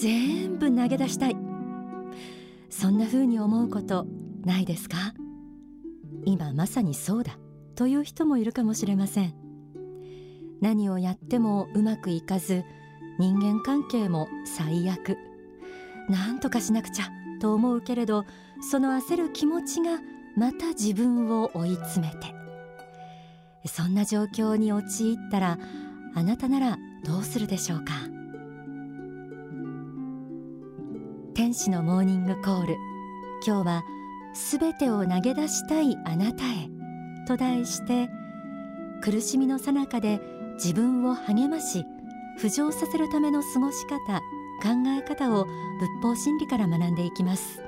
全部投げ出したい。そんな風に思うことないですか？今まさにそうだ。という人もいるかもしれません。何をやってもうまくいかず人間関係も最悪。何とかしなくちゃと思うけれどその焦る気持ちがまた自分を追い詰めて。そんな状況に陥ったらあなたならどうするでしょうか？使のモーニングコール。今日はすべてを投げ出したいあなたへ。と題して苦しみの最中で自分を励まし浮上させるための過ごし方考え方を仏法真理から学んでいきます。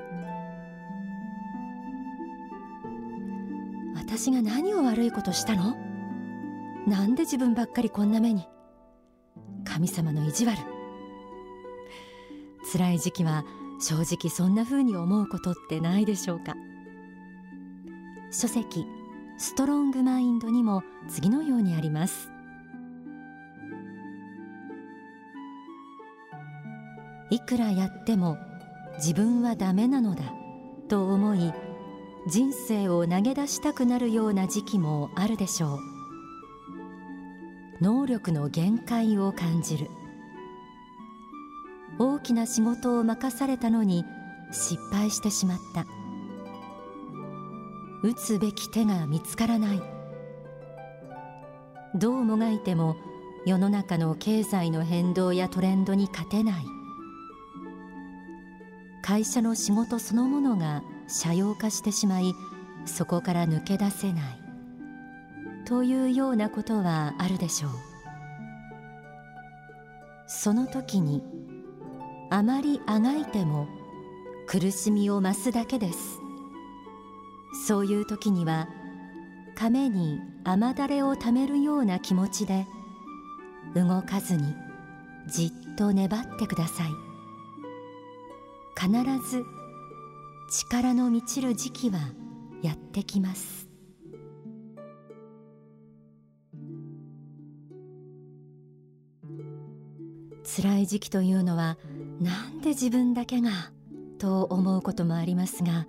私が何を悪いことしたの？なんで自分ばっかりこんな目に？神様の意地悪。辛い時期は正直そんな風に思うことってないでしょうか。書籍ストロングマインドにも次のようにあります。いくらやっても自分はダメなのだと思い人生を投げ出したくなるような時期もあるでしょう。能力の限界を感じる。大きな仕事を任されたのに失敗してしまった。打つべき手が見つからない。どうもがいても世の中の経済の変動やトレンドに勝てない。会社の仕事そのものが斜陽化してしまいそこから抜け出せない。というようなことはあるでしょう。その時にあまりあがいても苦しみを増すだけです。そういう時には亀に雨だれをためるような気持ちで動かずにじっと粘ってください。必ず力の満ちる時期はやってきます。辛い時期というのはなんで自分だけがと思うこともありますが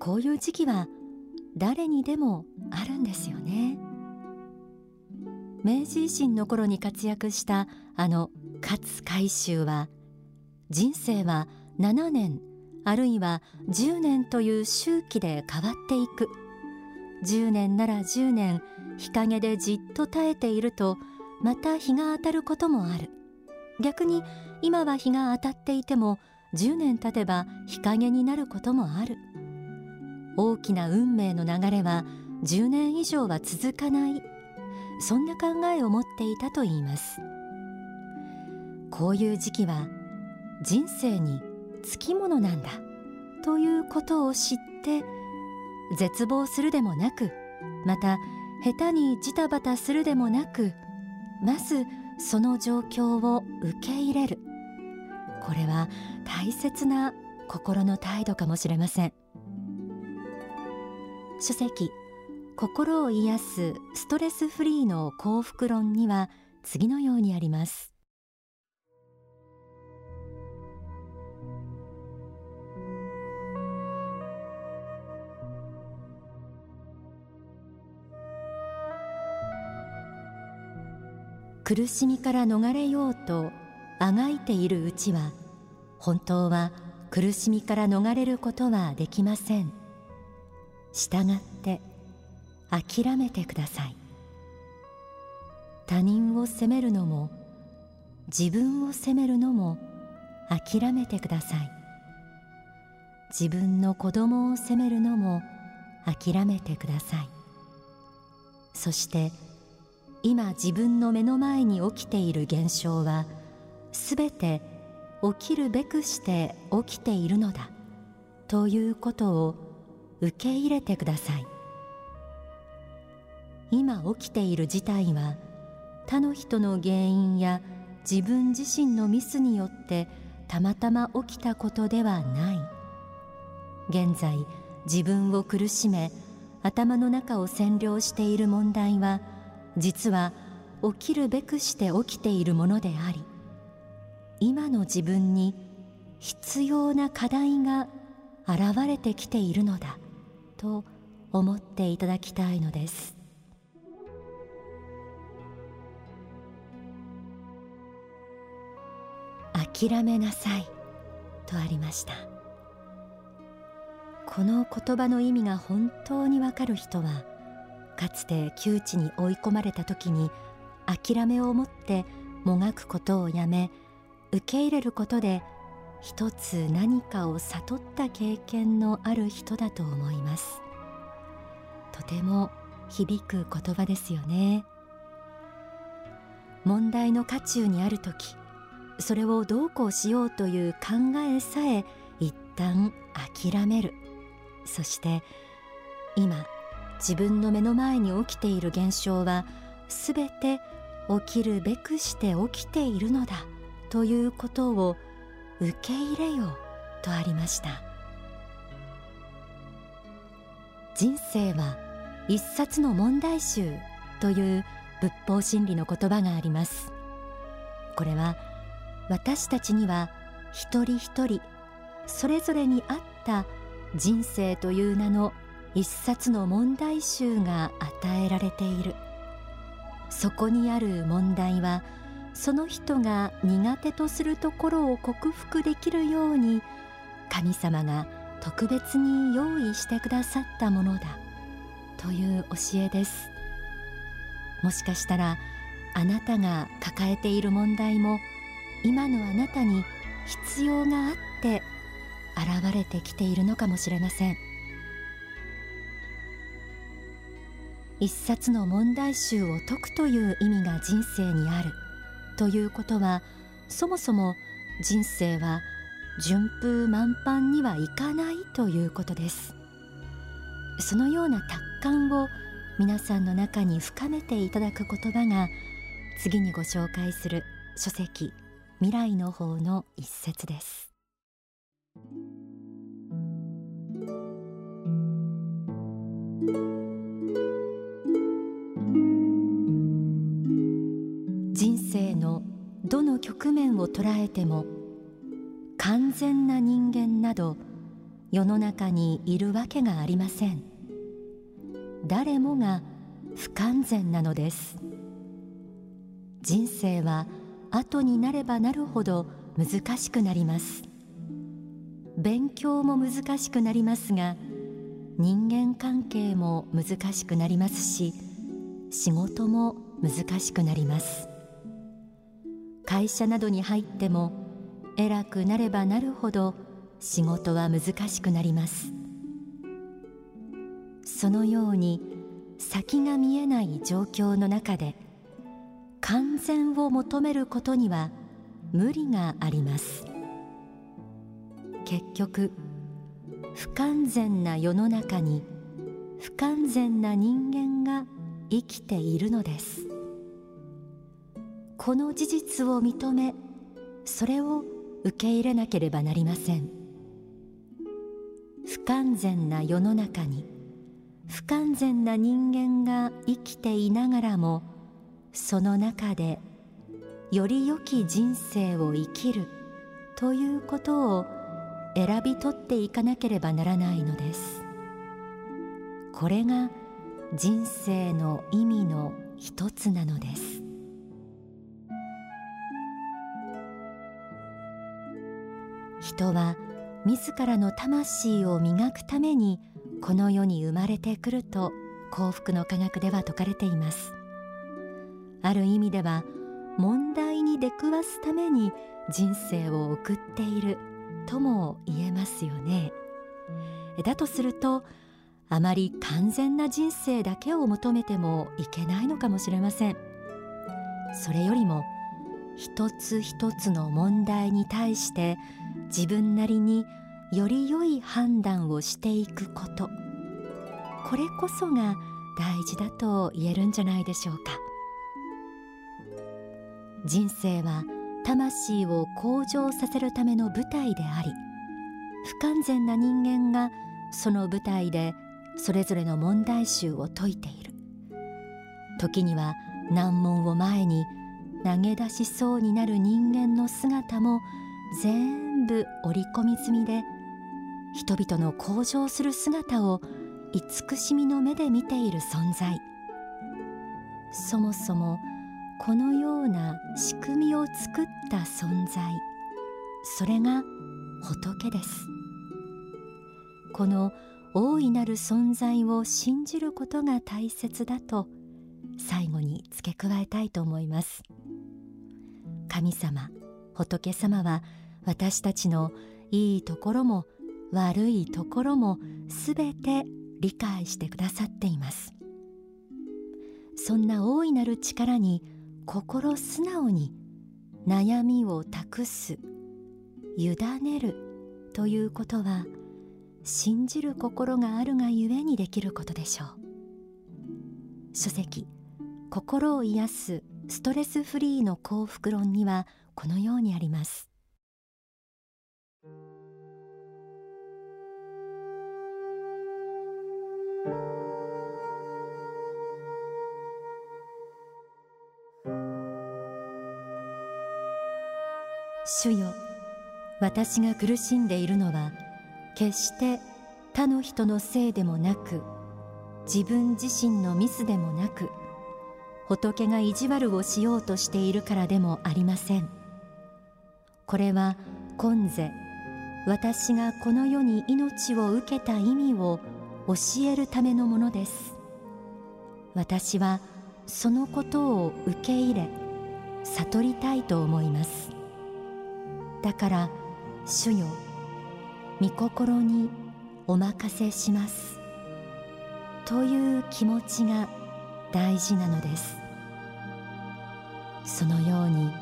こういう時期は誰にでもあるんですよね。明治維新の頃に活躍したあの勝海舟は人生は7年あるいは10年という周期で変わっていく。10年なら10年日陰でじっと耐えているとまた日が当たることもある。逆に今は日が当たっていても10年経てば日陰になることもある。大きな運命の流れは10年以上は続かない。そんな考えを持っていたといいます。こういう時期は人生につきものなんだ。ということを知って絶望するでもなくまた下手にジタバタするでもなくまずその状況を受け入れる。これは大切な心の態度かもしれません。書籍心を癒すストレスフリーの幸福論には次のようにあります。苦しみから逃れようとあがいているうちは本当は苦しみから逃れることはできません。したがって諦めてください。他人を責めるのも自分を責めるのも諦めてください。自分の子供を責めるのも諦めてください。そして今自分の目の前に起きている現象はすべて起きるべくして起きているのだということを受け入れてください。今起きている事態は他の人の原因や自分自身のミスによってたまたま起きたことではない。現在自分を苦しめ頭の中を占領している問題は実は起きるべくして起きているものであり今の自分に必要な課題が現れてきているのだと思っていただきたいのです。諦めなさいとありました。この言葉の意味が本当にわかる人はかつて窮地に追い込まれた時に諦めを持ってもがくことをやめ受け入れることで一つ何かを悟った経験のある人だと思います。とても響く言葉ですよね。問題の渦中にある時それをどうこうしようという考えさえ一旦諦める。そして今自分の目の前に起きている現象はすべて起きるべくして起きているのだということを受け入れよとありました。人生は一冊の問題集という仏法真理の言葉があります。これは私たちには一人一人それぞれに合った人生という名の一冊の問題集が与えられている。そこにある問題はその人が苦手とするところを克服できるように神様が特別に用意してくださったものだ。という教えです。もしかしたらあなたが抱えている問題も今のあなたに必要があって現れてきているのかもしれません。一冊の問題集を解くという意味が人生にある。ということはそもそも人生は順風満帆にはいかないということです。そのような達観を皆さんの中に深めていただく言葉が次にご紹介する書籍未来の方の一節です。生のどの局面を捉えても完全な人間など世の中にいるわけがありません。誰もが不完全なのです。人生は後になればなるほど難しくなります。勉強も難しくなりますが人間関係も難しくなりますし仕事も難しくなります。会社などに入っても偉くなればなるほど仕事は難しくなります。そのように先が見えない状況の中で完全を求めることには無理があります。結局不完全な世の中に不完全な人間が生きているのです。この事実を認めそれを受け入れなければなりません。不完全な世の中に不完全な人間が生きていながらもその中でより良き人生を生きるということを選び取っていかなければならないのです。これが人生の意味の一つなのです。人は自らの魂を磨くためにこの世に生まれてくると幸福の科学では説かれています。ある意味では問題に出くわすために人生を送っているとも言えますよね。だとするとあまり完全な人生だけを求めてもいけないのかもしれません。それよりも一つ一つの問題に対して自分なりにより良い判断をしていくこと。これこそが大事だと言えるんじゃないでしょうか。人生は魂を向上させるための舞台であり不完全な人間がその舞台でそれぞれの問題集を解いている。時には難問を前に投げ出しそうになる人間の姿も全全部織り込み済みで人々の向上する姿を慈しみの目で見ている存在。そもそもこのような仕組みを作った存在。それが仏です。この大いなる存在を信じることが大切だと最後に付け加えたいと思います。神様仏様は私たちのいいところも悪いところもすべて理解してくださっています。そんな大いなる力に心素直に悩みを託す委ねるということは信じる心があるがゆえにできることでしょう。書籍心を癒すストレスフリーの幸福論にはこのようにあります。主よ私が苦しんでいるのは決して他の人のせいでもなく自分自身のミスでもなく仏が意地悪をしようとしているからでもありません。これは今世私がこの世に命を受けた意味を教えるためのものです。私はそのことを受け入れ悟りたいと思います。だから主よ御心にお任せします。という気持ちが大事なのです。そのように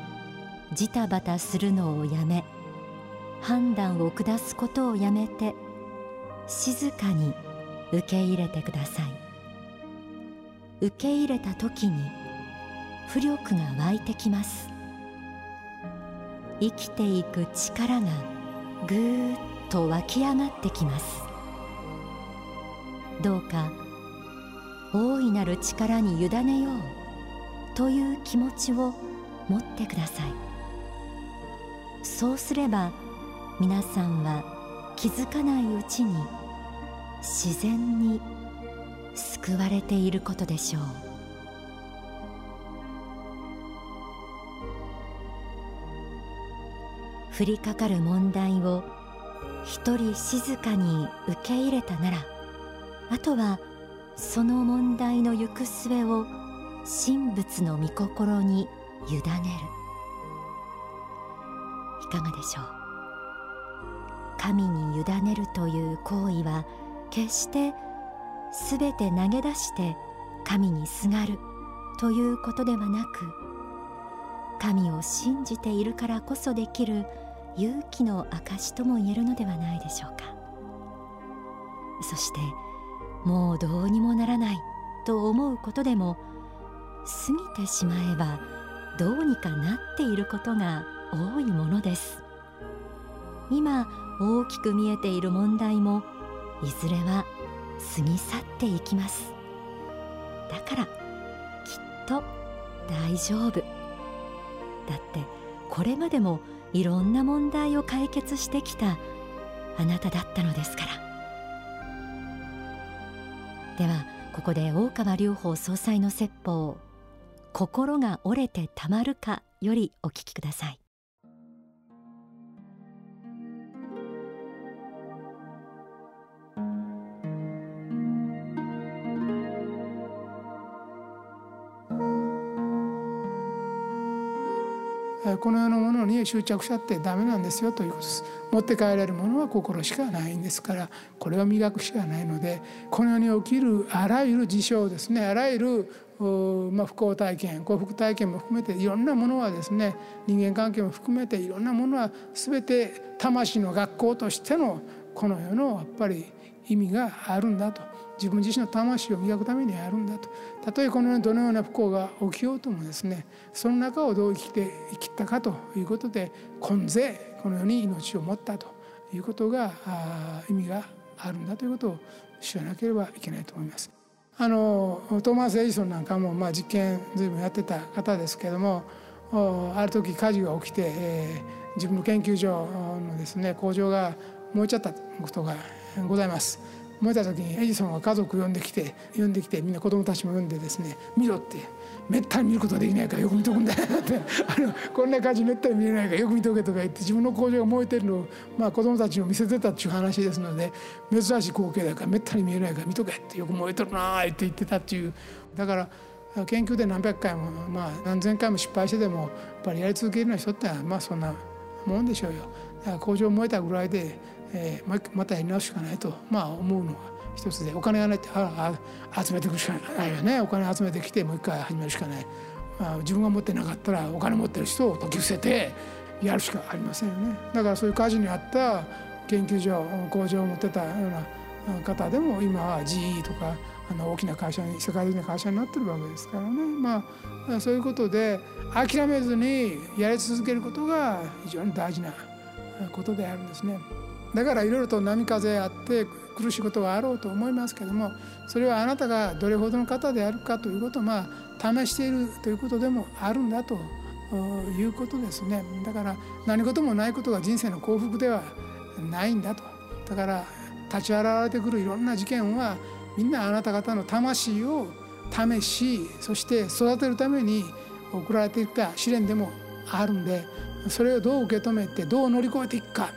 ジタバタするのをやめ判断を下すことをやめて静かに受け入れてください。受け入れた時に浮力が湧いてきます。生きていく力がぐーっと湧き上がってきます。どうか大いなる力に委ねようという気持ちを持ってください。そうすれば皆さんは気づかないうちに自然に救われていることでしょう。降りかかる問題を一人静かに受け入れたならあとはその問題の行く末を神仏の御心に委ねる。いかがでしょう？神に委ねるという行為は決してすべて投げ出して神にすがるということではなく神を信じているからこそできる勇気の証とも言えるのではないでしょうか。そしてもうどうにもならないと思うことでも過ぎてしまえばどうにかなっていることが多いものです。今大きく見えている問題もいずれは過ぎ去っていきます。だからきっと大丈夫。だってこれまでもいろんな問題を解決してきたあなただったのですから。ではここで大川隆法総裁の説法「心が折れてたまるか」よりお聞きください。この世のものに執着しちゃってダメなんですよということです。持って帰られるものは心しかないんですからこれは磨くしかないのでこの世に起きるあらゆる事象ですねあらゆるまあ、不幸体験幸福体験も含めていろんなものはですね人間関係も含めていろんなものは全て魂の学校としてのこの世のやっぱり意味があるんだと。自分自身の魂を磨くためにあるんだとたとえこの世にどのような不幸が起きようともですねその中をどう生きて生きたかということで今世この世に命を持ったということが意味があるんだということを知らなければいけないと思います。あのトーマス・エジソンなんかもまあ実験随分やってた方ですけどもある時火事が起きて、えー、自分の研究所のですね工場が燃えちゃったことがございます。燃えた時にエジソンが家族呼んできて呼んできてみんな子供たちも呼んでですね見ろって。めったに見ることができないからよく見とくんだよって。あのこんな感じめったに見れないからよく見とけとか言って自分の工場が燃えてるのを、まあ、子供たちに見せてたっていう話ですので珍しい光景だからめったに見えないから見とけってよく燃えてるなって言ってたっていう。だから研究で何百回も、まあ、何千回も失敗してでもやっぱりやり続けるような人ってまあそんなもんでしょうよ。工場燃えたぐらいで、えー、またやり直すしかないと、まあ、思うのが一つでお金がないってああ集めていくしかないよね。お金集めてきてもう一回始めるしかない、まあ、自分が持ってなかったらお金持ってる人を解き伏せてやるしかありませんよね。だからそういう火事にあった研究所工場を持ってたような方でも今は GE とかあの大きな会社に世界的な会社になってるわけですからね。まあそういうことで諦めずにやり続けることが非常に大事なことであるんですね。だからいろいろと波風あって苦しいことがあろうと思いますけどもそれはあなたがどれほどの方であるかということをまあ試しているということでもあるんだということですね。だから何事もないことが人生の幸福ではないんだと。だから立ち現れてくるいろんな事件はみんなあなた方の魂を試しそして育てるために送られていった試練でもあるんでそれをどう受け止めてどう乗り越えていくか。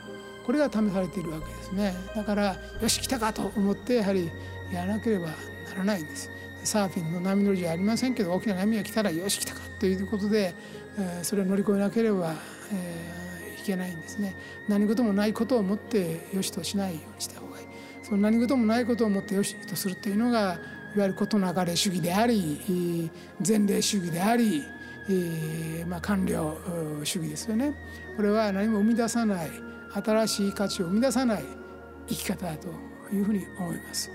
これが試されているわけですね。だからよし来たかと思ってやはりやらなければならないんです。サーフィンの波乗りじゃありませんけど大きな波が来たらよし来たかということで、えー、それを乗り越えなければ、えー、いけないんですね。何事もないことをもってよしとしないようにした方がいい。その何事もないことをもってよしとするというのがいわゆる事流れ主義であり前例主義であり、えーまあ、官僚主義ですよね。これは何も生み出さない新しい価値を生み出さない生き方だというふうに思います。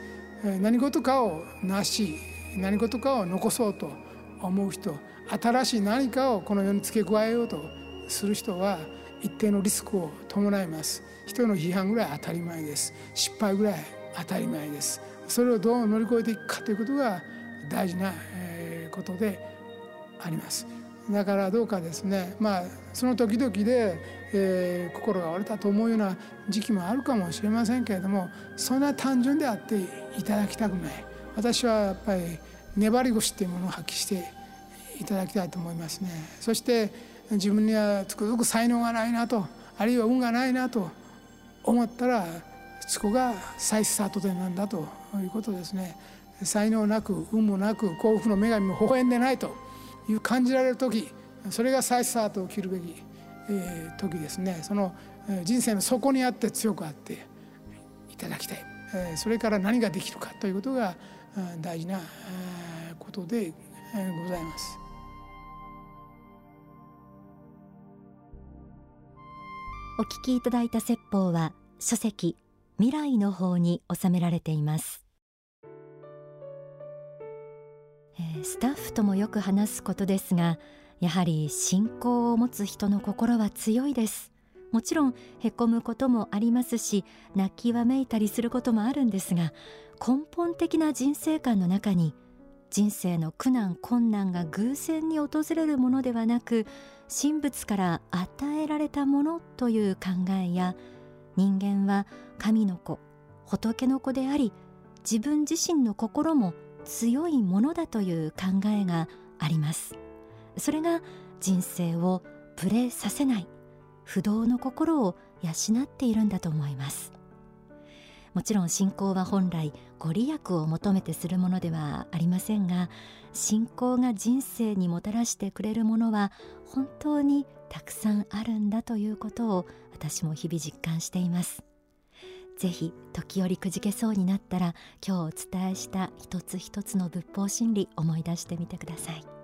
何事かを成し何事かを残そうと思う人新しい何かをこの世に付け加えようとする人は一定のリスクを伴います。人の批判ぐらい当たり前です。失敗ぐらい当たり前です。それをどう乗り越えていくかということが大事なことであります。だからどうかですね。まあその時々で、えー、心が折れたと思うような時期もあるかもしれませんけれどもそんな単純であっていただきたくない。私はやっぱり粘り腰っていうものを発揮していただきたいと思いますね。そして自分にはつくづく才能がないなとあるいは運がないなと思ったらそこが再スタート点なんだということですね。才能なく運もなく幸福の女神も微笑んでないと。いう感じられる時それが再スタートを切るべき、えー、時ですね。その人生の底にあって強くあっていただきたい、えー、それから何ができるかということが大事なことでございます。お聞きいただいた説法は書籍未来の方に収められています。えー、スタッフともよく話すことですがやはり信仰を持つ人の心は強いです。もちろんへこむこともありますし泣きわめいたりすることもあるんですが根本的な人生観の中に人生の苦難困難が偶然に訪れるものではなく神仏から与えられたものという考えや人間は神の子仏の子であり自分自身の心も強いものだという考えがあります。それが人生をプレさせない不動の心を養っているんだと思います。もちろん信仰は本来ご利益を求めてするものではありませんが信仰が人生にもたらしてくれるものは本当にたくさんあるんだということを私も日々実感しています。ぜひ時折くじけそうになったら今日お伝えした一つ一つの仏法真理思い出してみてください。